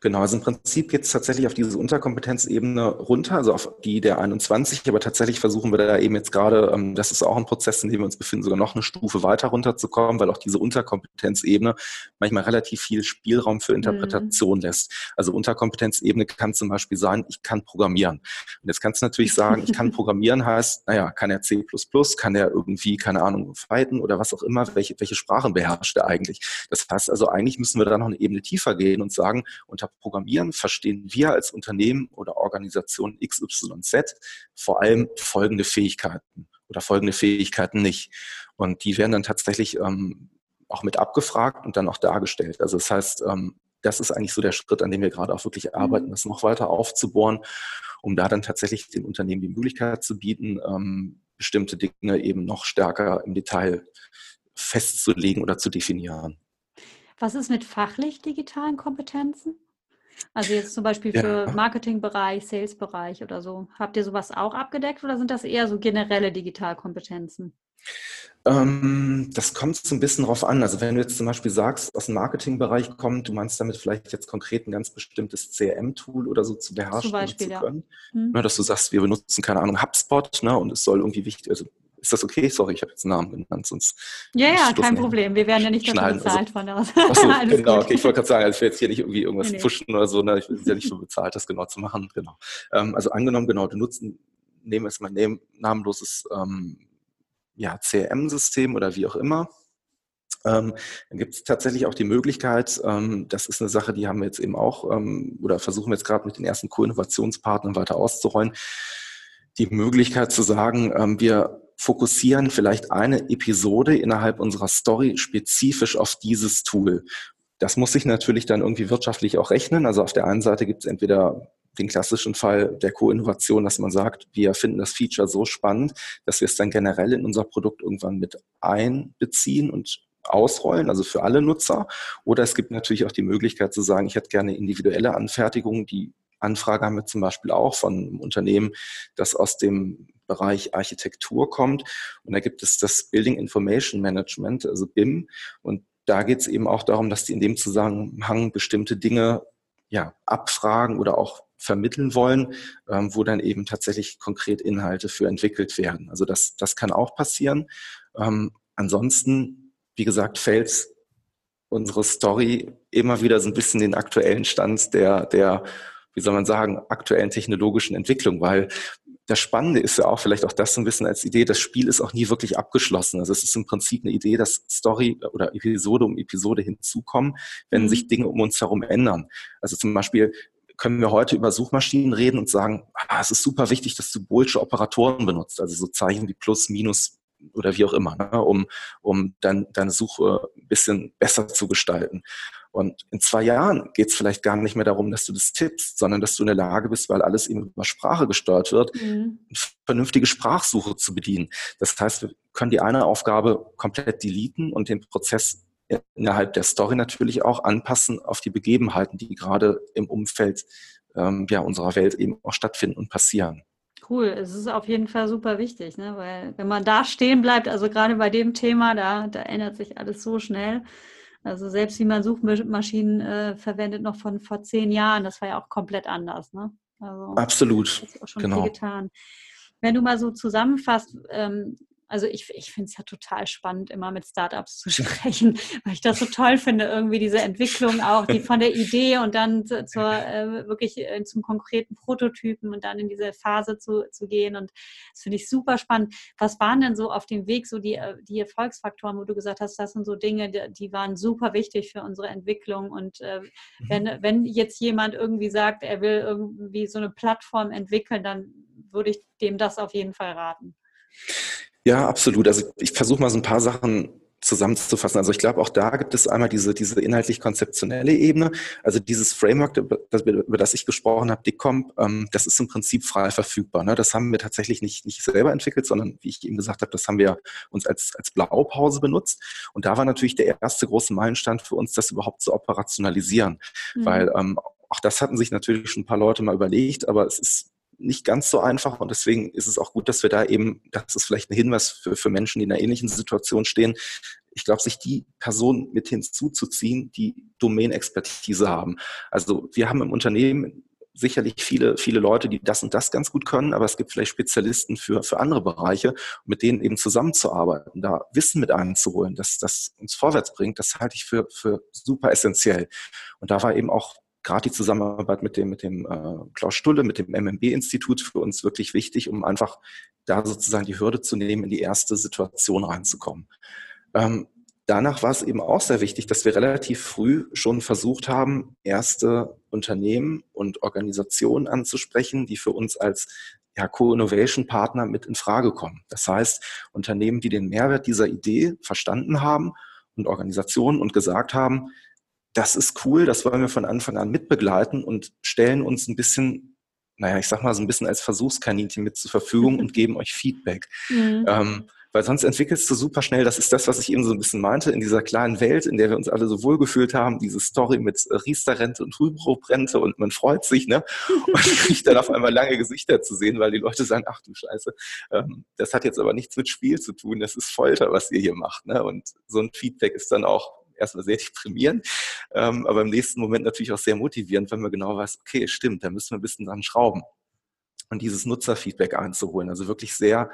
Genau, also im Prinzip geht es tatsächlich auf diese Unterkompetenzebene runter, also auf die der 21, aber tatsächlich versuchen wir da eben jetzt gerade, ähm, das ist auch ein Prozess, in dem wir uns befinden, sogar noch eine Stufe weiter runterzukommen, weil auch diese Unterkompetenzebene manchmal relativ viel Spielraum für Interpretation mhm. lässt. Also Unterkompetenzebene kann zum Beispiel sein, ich kann programmieren. Und jetzt kannst du natürlich sagen, ich kann programmieren heißt, naja, kann er C++, kann er irgendwie, keine Ahnung, fighten oder was auch immer, welche, welche Sprachen beherrscht er eigentlich. Das heißt also, eigentlich müssen wir da noch eine Ebene tiefer gehen und sagen, unter Programmieren verstehen wir als Unternehmen oder Organisation XYZ vor allem folgende Fähigkeiten oder folgende Fähigkeiten nicht. Und die werden dann tatsächlich ähm, auch mit abgefragt und dann auch dargestellt. Also das heißt, ähm, das ist eigentlich so der Schritt, an dem wir gerade auch wirklich arbeiten, mhm. das noch weiter aufzubohren, um da dann tatsächlich den Unternehmen die Möglichkeit zu bieten, ähm, bestimmte Dinge eben noch stärker im Detail festzulegen oder zu definieren. Was ist mit fachlich digitalen Kompetenzen? Also jetzt zum Beispiel für ja. Marketingbereich, Salesbereich oder so. Habt ihr sowas auch abgedeckt oder sind das eher so generelle Digitalkompetenzen? Ähm, das kommt so ein bisschen drauf an. Also wenn du jetzt zum Beispiel sagst, aus dem Marketingbereich kommt, du meinst damit vielleicht jetzt konkret ein ganz bestimmtes CRM-Tool oder so zu beherrschen Beispiel, zu können. Ja. Hm. Ne, dass du sagst, wir benutzen, keine Ahnung, HubSpot ne, und es soll irgendwie wichtig, also ist das okay? Sorry, ich habe jetzt einen Namen genannt, sonst. Ja, ja, kein Problem. Wir werden ja nicht dafür bezahlt also, von aus. Achso, genau, okay, ich wollte gerade sagen, also ich will jetzt hier nicht irgendwie irgendwas nee, nee. pushen oder so, ne? ich bin ja nicht so bezahlt, das genau zu machen. Genau. Ähm, also angenommen, genau, du nutzt, nehmen wir jetzt mal ein namenloses ähm, ja, CRM-System oder wie auch immer. Ähm, dann gibt es tatsächlich auch die Möglichkeit, ähm, das ist eine Sache, die haben wir jetzt eben auch ähm, oder versuchen wir jetzt gerade mit den ersten Co-Innovationspartnern weiter auszurollen, die Möglichkeit zu sagen, ähm, wir fokussieren vielleicht eine Episode innerhalb unserer Story spezifisch auf dieses Tool. Das muss sich natürlich dann irgendwie wirtschaftlich auch rechnen. Also auf der einen Seite gibt es entweder den klassischen Fall der Co-Innovation, dass man sagt, wir finden das Feature so spannend, dass wir es dann generell in unser Produkt irgendwann mit einbeziehen und ausrollen, also für alle Nutzer. Oder es gibt natürlich auch die Möglichkeit zu sagen, ich hätte gerne individuelle Anfertigungen, die Anfrage haben wir zum Beispiel auch von einem Unternehmen, das aus dem Bereich Architektur kommt. Und da gibt es das Building Information Management, also BIM. Und da geht es eben auch darum, dass die in dem Zusammenhang bestimmte Dinge ja, abfragen oder auch vermitteln wollen, ähm, wo dann eben tatsächlich konkret Inhalte für entwickelt werden. Also das, das kann auch passieren. Ähm, ansonsten, wie gesagt, fällt unsere Story immer wieder so ein bisschen den aktuellen Stand der, der wie soll man sagen, aktuellen technologischen Entwicklung, weil das Spannende ist ja auch vielleicht auch das so ein bisschen als Idee, das Spiel ist auch nie wirklich abgeschlossen. Also es ist im Prinzip eine Idee, dass Story oder Episode um Episode hinzukommen, wenn mhm. sich Dinge um uns herum ändern. Also zum Beispiel können wir heute über Suchmaschinen reden und sagen, ah, es ist super wichtig, dass du Boolsche Operatoren benutzt, also so Zeichen wie Plus, Minus, oder wie auch immer, ne, um, um dann deine Suche ein bisschen besser zu gestalten. Und in zwei Jahren geht es vielleicht gar nicht mehr darum, dass du das tippst, sondern dass du in der Lage bist, weil alles eben über Sprache gesteuert wird, mhm. eine vernünftige Sprachsuche zu bedienen. Das heißt, wir können die eine Aufgabe komplett deleten und den Prozess innerhalb der Story natürlich auch anpassen auf die Begebenheiten, die gerade im Umfeld ähm, ja, unserer Welt eben auch stattfinden und passieren cool. Es ist auf jeden Fall super wichtig, ne? weil wenn man da stehen bleibt, also gerade bei dem Thema, da, da ändert sich alles so schnell. Also selbst wie man Suchmaschinen äh, verwendet noch von vor zehn Jahren, das war ja auch komplett anders. Ne? Also, Absolut. Das ist auch schon genau. viel getan. Wenn du mal so zusammenfasst, ähm, also ich, ich finde es ja total spannend, immer mit Startups zu sprechen, weil ich das so toll finde, irgendwie diese Entwicklung auch, die von der Idee und dann zur, äh, wirklich äh, zum konkreten Prototypen und dann in diese Phase zu, zu gehen. Und das finde ich super spannend. Was waren denn so auf dem Weg so die, äh, die Erfolgsfaktoren, wo du gesagt hast, das sind so Dinge, die, die waren super wichtig für unsere Entwicklung. Und äh, mhm. wenn, wenn jetzt jemand irgendwie sagt, er will irgendwie so eine Plattform entwickeln, dann würde ich dem das auf jeden Fall raten. Ja, absolut. Also ich versuche mal so ein paar Sachen zusammenzufassen. Also ich glaube, auch da gibt es einmal diese, diese inhaltlich-konzeptionelle Ebene. Also dieses Framework, über das ich gesprochen habe, DICOMP, ähm, das ist im Prinzip frei verfügbar. Ne? Das haben wir tatsächlich nicht, nicht selber entwickelt, sondern wie ich eben gesagt habe, das haben wir uns als, als Blaupause benutzt. Und da war natürlich der erste große Meilenstein für uns, das überhaupt zu operationalisieren. Mhm. Weil ähm, auch das hatten sich natürlich schon ein paar Leute mal überlegt, aber es ist nicht ganz so einfach und deswegen ist es auch gut, dass wir da eben, das ist vielleicht ein Hinweis für, für Menschen, die in einer ähnlichen Situation stehen, ich glaube, sich die Personen mit hinzuzuziehen, die Domain-Expertise haben. Also wir haben im Unternehmen sicherlich viele, viele Leute, die das und das ganz gut können, aber es gibt vielleicht Spezialisten für, für andere Bereiche, mit denen eben zusammenzuarbeiten, da Wissen mit einzuholen, dass das uns vorwärts bringt, das halte ich für, für super essentiell. Und da war eben auch gerade die Zusammenarbeit mit dem, mit dem äh, Klaus Stulle, mit dem MMB-Institut für uns wirklich wichtig, um einfach da sozusagen die Hürde zu nehmen, in die erste Situation reinzukommen. Ähm, danach war es eben auch sehr wichtig, dass wir relativ früh schon versucht haben, erste Unternehmen und Organisationen anzusprechen, die für uns als ja, Co-Innovation-Partner mit in Frage kommen. Das heißt, Unternehmen, die den Mehrwert dieser Idee verstanden haben und Organisationen und gesagt haben, das ist cool, das wollen wir von Anfang an mitbegleiten und stellen uns ein bisschen, naja, ich sag mal so ein bisschen als Versuchskaninchen mit zur Verfügung und geben euch Feedback. Mhm. Ähm, weil sonst entwickelst du super schnell, das ist das, was ich eben so ein bisschen meinte, in dieser kleinen Welt, in der wir uns alle so wohlgefühlt haben, diese Story mit Riester-Rente und Rübenbruch-Rente und man freut sich, ne? Und kriegt dann auf einmal lange Gesichter zu sehen, weil die Leute sagen, ach du Scheiße, ähm, das hat jetzt aber nichts mit Spiel zu tun, das ist Folter, was ihr hier macht, ne? Und so ein Feedback ist dann auch erstmal sehr deprimierend, ähm, aber im nächsten Moment natürlich auch sehr motivierend, wenn man genau weiß, okay, stimmt, da müssen wir ein bisschen dran schrauben. Und dieses Nutzerfeedback einzuholen, also wirklich sehr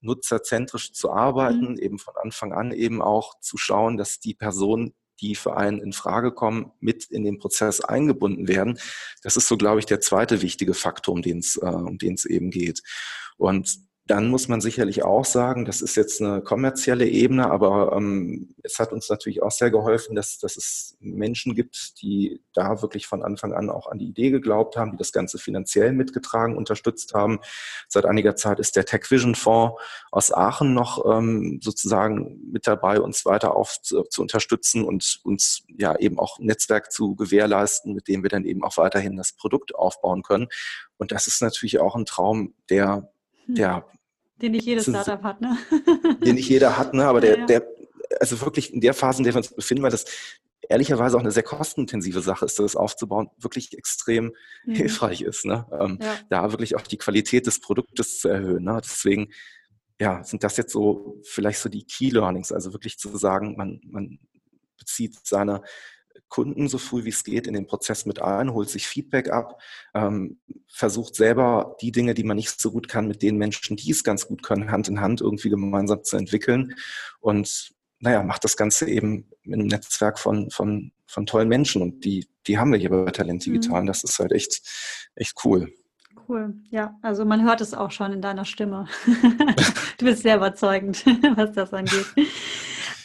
nutzerzentrisch zu arbeiten, mhm. eben von Anfang an eben auch zu schauen, dass die Personen, die für einen in Frage kommen, mit in den Prozess eingebunden werden. Das ist so, glaube ich, der zweite wichtige Faktor, um den es äh, um den es eben geht. Und dann muss man sicherlich auch sagen, das ist jetzt eine kommerzielle Ebene, aber ähm, es hat uns natürlich auch sehr geholfen, dass, dass es Menschen gibt, die da wirklich von Anfang an auch an die Idee geglaubt haben, die das Ganze finanziell mitgetragen, unterstützt haben. Seit einiger Zeit ist der Tech Vision Fonds aus Aachen noch ähm, sozusagen mit dabei, uns weiter auf zu, zu unterstützen und uns ja eben auch ein Netzwerk zu gewährleisten, mit dem wir dann eben auch weiterhin das Produkt aufbauen können. Und das ist natürlich auch ein Traum, der hm. Den nicht jedes Startup hat, ne? Den nicht jeder hat, ne? Aber der, ja, ja. der also wirklich in der Phase, in der wir uns befinden, weil das ehrlicherweise auch eine sehr kostenintensive Sache ist, das aufzubauen, wirklich extrem mhm. hilfreich ist. Ne? Ähm, ja. Da wirklich auch die Qualität des Produktes zu erhöhen. Ne? Deswegen ja, sind das jetzt so vielleicht so die Key Learnings, also wirklich zu sagen, man, man bezieht seine Kunden so früh wie es geht in den Prozess mit ein, holt sich Feedback ab, ähm, versucht selber die Dinge, die man nicht so gut kann, mit den Menschen, die es ganz gut können, Hand in Hand irgendwie gemeinsam zu entwickeln und naja, macht das Ganze eben in einem Netzwerk von, von, von tollen Menschen und die, die haben wir hier bei Talent Digital. Mhm. Das ist halt echt, echt cool. Cool. Ja, also man hört es auch schon in deiner Stimme. du bist sehr überzeugend, was das angeht.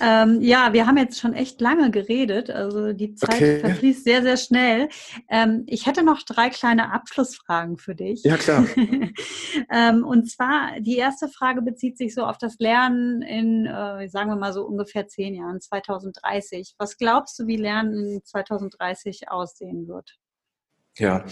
Ähm, ja, wir haben jetzt schon echt lange geredet. Also die Zeit okay. verfließt sehr, sehr schnell. Ähm, ich hätte noch drei kleine Abschlussfragen für dich. Ja, klar. ähm, und zwar, die erste Frage bezieht sich so auf das Lernen in, äh, sagen wir mal so ungefähr zehn Jahren, 2030. Was glaubst du, wie Lernen in 2030 aussehen wird? Ja,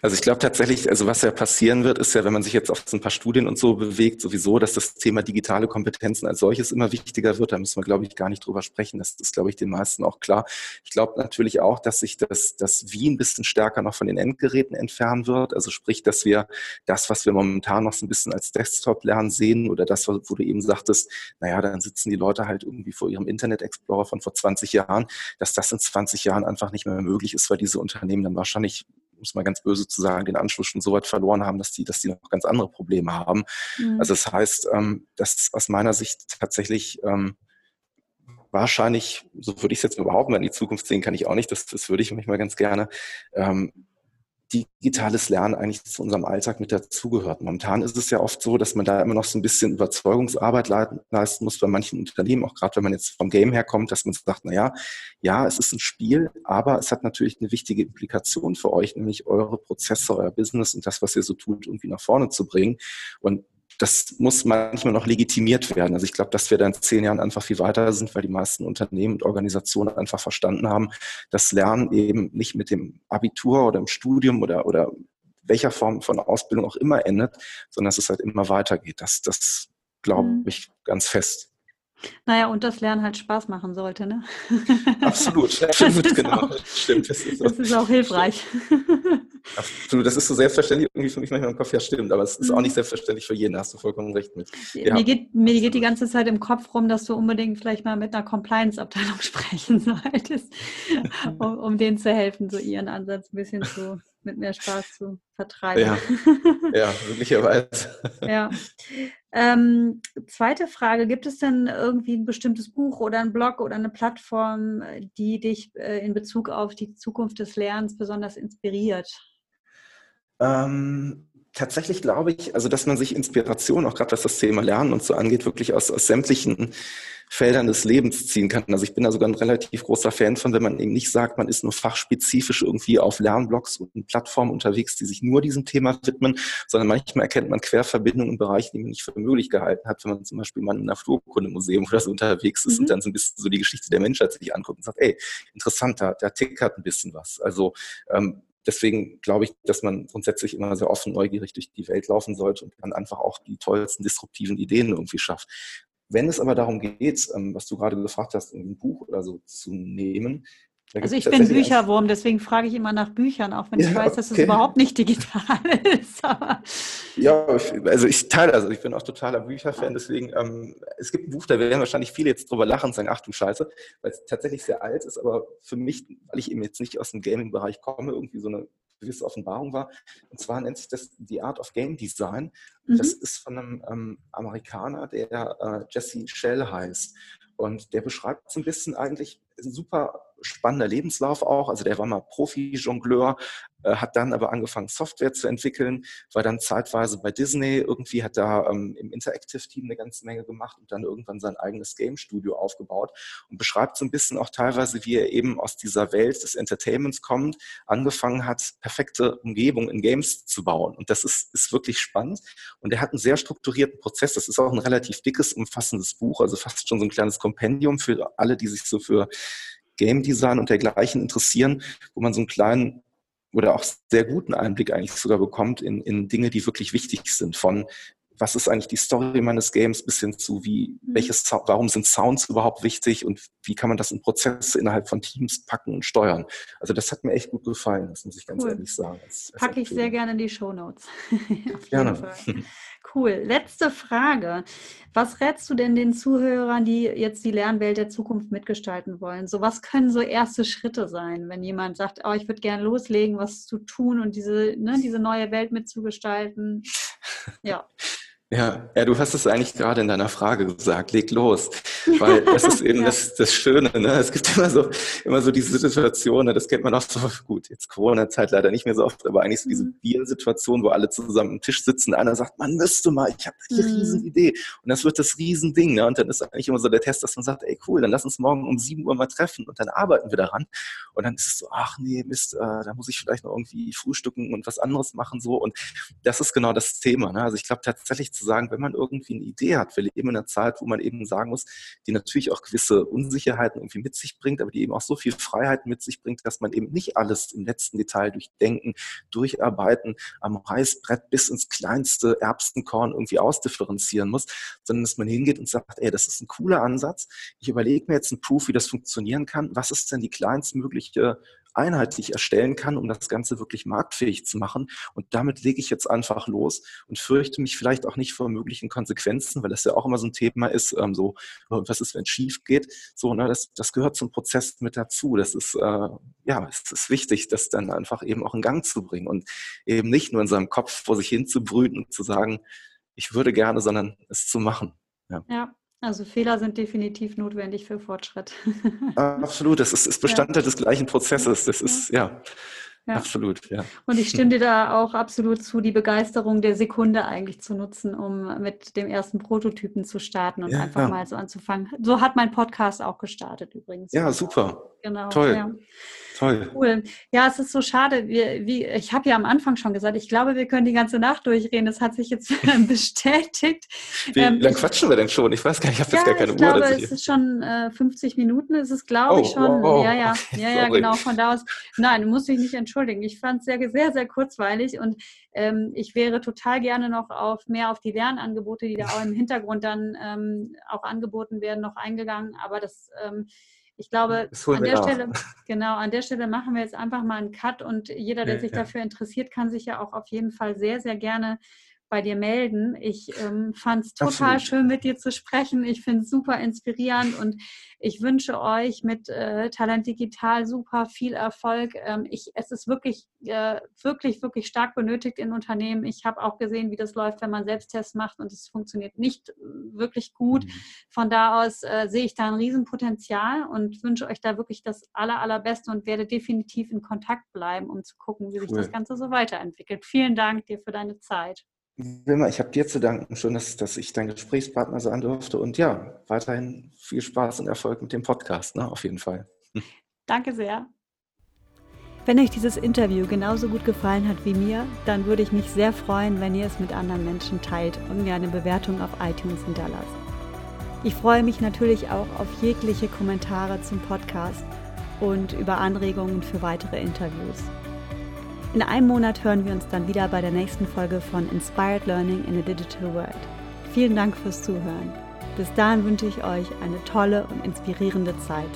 also ich glaube tatsächlich, also was ja passieren wird, ist ja, wenn man sich jetzt auf so ein paar Studien und so bewegt, sowieso, dass das Thema digitale Kompetenzen als solches immer wichtiger wird. Da müssen wir, glaube ich, gar nicht drüber sprechen. Das ist, glaube ich, den meisten auch klar. Ich glaube natürlich auch, dass sich das, das Wie ein bisschen stärker noch von den Endgeräten entfernen wird. Also sprich, dass wir das, was wir momentan noch so ein bisschen als Desktop-Lernen sehen oder das, wo du eben sagtest, naja, dann sitzen die Leute halt irgendwie vor ihrem Internet Explorer von vor 20 Jahren, dass das in 20 Jahren einfach nicht mehr möglich ist, weil diese Unternehmen dann wahrscheinlich um es mal ganz böse zu sagen, den Anschluss schon so weit verloren haben, dass die, dass die noch ganz andere Probleme haben. Mhm. Also das heißt, ähm, dass aus meiner Sicht tatsächlich ähm, wahrscheinlich, so würde ich es jetzt überhaupt mal in die Zukunft sehen, kann ich auch nicht, das, das würde ich manchmal ganz gerne, ähm, digitales Lernen eigentlich zu unserem Alltag mit dazugehört. Momentan ist es ja oft so, dass man da immer noch so ein bisschen Überzeugungsarbeit leisten muss bei manchen Unternehmen, auch gerade wenn man jetzt vom Game herkommt, dass man sagt, na ja, ja, es ist ein Spiel, aber es hat natürlich eine wichtige Implikation für euch, nämlich eure Prozesse, euer Business und das, was ihr so tut, irgendwie nach vorne zu bringen. Und das muss manchmal noch legitimiert werden. Also ich glaube, dass wir da in zehn Jahren einfach viel weiter sind, weil die meisten Unternehmen und Organisationen einfach verstanden haben, dass Lernen eben nicht mit dem Abitur oder im Studium oder, oder welcher Form von Ausbildung auch immer endet, sondern dass es halt immer weitergeht. Das, das glaube mhm. ich ganz fest. Naja, und das Lernen halt Spaß machen sollte, ne? Absolut, absolut, genau. Auch, stimmt. Das ist, das ist auch hilfreich. Absolut, das ist so selbstverständlich irgendwie für mich manchmal im Kopf, ja stimmt, aber es ist auch nicht mhm. selbstverständlich für jeden, da hast du vollkommen recht mit. Ja. Mir, geht, mir geht die ganze Zeit im Kopf rum, dass du unbedingt vielleicht mal mit einer Compliance-Abteilung sprechen solltest, um, um denen zu helfen, so ihren Ansatz ein bisschen zu, mit mehr Spaß zu vertreiben. Ja, ja möglicherweise. ja. Ähm, zweite Frage, gibt es denn irgendwie ein bestimmtes Buch oder ein Blog oder eine Plattform, die dich äh, in Bezug auf die Zukunft des Lernens besonders inspiriert? Ähm, tatsächlich glaube ich, also dass man sich Inspiration, auch gerade was das Thema Lernen und so angeht, wirklich aus, aus sämtlichen Feldern des Lebens ziehen kann. Also ich bin da sogar ein relativ großer Fan von, wenn man eben nicht sagt, man ist nur fachspezifisch irgendwie auf Lernblogs und Plattformen unterwegs, die sich nur diesem Thema widmen, sondern manchmal erkennt man Querverbindungen in Bereichen, die man nicht für möglich gehalten hat, wenn man zum Beispiel mal in einem Naturkundemuseum oder so unterwegs ist mhm. und dann so ein bisschen so die Geschichte der Menschheit sich anguckt und sagt, ey, interessant, da, da tickert ein bisschen was. Also ähm, deswegen glaube ich, dass man grundsätzlich immer sehr offen, neugierig durch die Welt laufen sollte und dann einfach auch die tollsten disruptiven Ideen irgendwie schafft. Wenn es aber darum geht, ähm, was du gerade gefragt hast, ein Buch oder so zu nehmen, also ich bin Bücherwurm, deswegen frage ich immer nach Büchern, auch wenn ich weiß, dass es überhaupt nicht digital ist. Aber ja, also ich teile, also ich bin auch totaler Bücherfan, deswegen, ähm, es gibt ein Buch, da werden wahrscheinlich viele jetzt drüber lachen und sagen, ach du Scheiße, weil es tatsächlich sehr alt ist, aber für mich, weil ich eben jetzt nicht aus dem Gaming-Bereich komme, irgendwie so eine gewisse Offenbarung war. Und zwar nennt sich das The Art of Game Design. Mhm. Das ist von einem ähm, Amerikaner, der äh, Jesse Shell heißt. Und der beschreibt so ein bisschen eigentlich super spannender Lebenslauf auch. Also der war mal Profi-Jongleur, äh, hat dann aber angefangen, Software zu entwickeln, war dann zeitweise bei Disney, irgendwie hat da ähm, im Interactive-Team eine ganze Menge gemacht und dann irgendwann sein eigenes Game-Studio aufgebaut und beschreibt so ein bisschen auch teilweise, wie er eben aus dieser Welt des Entertainments kommt, angefangen hat, perfekte Umgebung in Games zu bauen. Und das ist, ist wirklich spannend. Und er hat einen sehr strukturierten Prozess. Das ist auch ein relativ dickes, umfassendes Buch, also fast schon so ein kleines Kompendium für alle, die sich so für Game Design und dergleichen interessieren, wo man so einen kleinen oder auch sehr guten Einblick eigentlich sogar bekommt in, in Dinge, die wirklich wichtig sind, von was ist eigentlich die Story meines Games, bis hin zu, wie, mhm. welches, warum sind Sounds überhaupt wichtig und wie kann man das in Prozesse innerhalb von Teams packen und steuern. Also das hat mir echt gut gefallen, das muss ich ganz cool. ehrlich sagen. Packe ich sehr gerne in die Show Notes. gerne. Cool. Letzte Frage. Was rätst du denn den Zuhörern, die jetzt die Lernwelt der Zukunft mitgestalten wollen? So, was können so erste Schritte sein, wenn jemand sagt, oh, ich würde gerne loslegen, was zu tun und diese, ne, diese neue Welt mitzugestalten? Ja. Ja, ja, du hast es eigentlich gerade in deiner Frage gesagt, leg los. Weil das ist eben ja. das, das Schöne, ne? Es gibt immer so, immer so diese Situation, ne? das kennt man auch so gut, jetzt Corona-Zeit leider nicht mehr so oft, aber eigentlich so diese mhm. Bier-Situation, wo alle zusammen am Tisch sitzen, einer sagt, man müsste mal, ich habe eine mhm. riesen Idee. Und das wird das Riesending, ne? Und dann ist eigentlich immer so der Test, dass man sagt, ey cool, dann lass uns morgen um sieben Uhr mal treffen und dann arbeiten wir daran. Und dann ist es so, ach nee, Mist, äh, da muss ich vielleicht noch irgendwie frühstücken und was anderes machen so. Und das ist genau das Thema. Ne? Also ich glaube tatsächlich zu sagen, wenn man irgendwie eine Idee hat, wir leben in einer Zeit, wo man eben sagen muss, die natürlich auch gewisse Unsicherheiten irgendwie mit sich bringt, aber die eben auch so viel Freiheit mit sich bringt, dass man eben nicht alles im letzten Detail durchdenken, durcharbeiten, am Reißbrett bis ins kleinste Erbsenkorn irgendwie ausdifferenzieren muss, sondern dass man hingeht und sagt, ey, das ist ein cooler Ansatz. Ich überlege mir jetzt einen Proof, wie das funktionieren kann. Was ist denn die kleinstmögliche einheitlich erstellen kann, um das Ganze wirklich marktfähig zu machen. Und damit lege ich jetzt einfach los und fürchte mich vielleicht auch nicht vor möglichen Konsequenzen, weil das ja auch immer so ein Thema ist, ähm, so, was ist, wenn es schief geht? So, ne, das, das gehört zum Prozess mit dazu. Das ist, äh, ja, es ist wichtig, das dann einfach eben auch in Gang zu bringen und eben nicht nur in seinem Kopf vor sich hin zu brüten und zu sagen, ich würde gerne, sondern es zu machen. Ja. ja. Also Fehler sind definitiv notwendig für Fortschritt. Absolut, das ist, ist Bestandteil ja. des gleichen Prozesses. Das ist, ja. Ja. Absolut, ja. Und ich stimme dir da auch absolut zu, die Begeisterung der Sekunde eigentlich zu nutzen, um mit dem ersten Prototypen zu starten und ja, einfach mal so anzufangen. So hat mein Podcast auch gestartet übrigens. Ja, super. Genau. Toll. Ja. Toll. Cool. Ja, es ist so schade. Wir, wie, ich habe ja am Anfang schon gesagt, ich glaube, wir können die ganze Nacht durchreden. Das hat sich jetzt bestätigt. Wie ähm, lange quatschen wir denn schon? Ich weiß gar nicht, ich habe ja, jetzt gar keine ich Uhr. Ich glaube, es ist schon äh, 50 Minuten, ist es, glaube oh, ich, schon. Wow, Ja, ja, okay, ja, ja, genau. Von da aus. Nein, du musst dich nicht entschuldigen. Ich fand es sehr, sehr, sehr kurzweilig und ähm, ich wäre total gerne noch auf mehr auf die Lernangebote, die da auch im Hintergrund dann ähm, auch angeboten werden, noch eingegangen. Aber das ähm, ich glaube, an der Stelle, genau, an der Stelle machen wir jetzt einfach mal einen Cut und jeder, der ja, sich ja. dafür interessiert, kann sich ja auch auf jeden Fall sehr, sehr gerne bei dir melden. Ich ähm, fand es total Absolut. schön, mit dir zu sprechen. Ich finde es super inspirierend und ich wünsche euch mit äh, Talent Digital super viel Erfolg. Ähm, ich, es ist wirklich, äh, wirklich, wirklich stark benötigt in Unternehmen. Ich habe auch gesehen, wie das läuft, wenn man Selbsttests macht und es funktioniert nicht wirklich gut. Mhm. Von da aus äh, sehe ich da ein Riesenpotenzial und wünsche euch da wirklich das aller, allerbeste und werde definitiv in Kontakt bleiben, um zu gucken, wie sich das Ganze so weiterentwickelt. Vielen Dank dir für deine Zeit. Wilma, ich habe dir zu danken schon, dass, dass ich dein Gesprächspartner sein durfte. Und ja, weiterhin viel Spaß und Erfolg mit dem Podcast, ne? auf jeden Fall. Danke sehr. Wenn euch dieses Interview genauso gut gefallen hat wie mir, dann würde ich mich sehr freuen, wenn ihr es mit anderen Menschen teilt und mir eine Bewertung auf iTunes hinterlasst. Ich freue mich natürlich auch auf jegliche Kommentare zum Podcast und über Anregungen für weitere Interviews. In einem Monat hören wir uns dann wieder bei der nächsten Folge von Inspired Learning in a Digital World. Vielen Dank fürs Zuhören. Bis dahin wünsche ich euch eine tolle und inspirierende Zeit.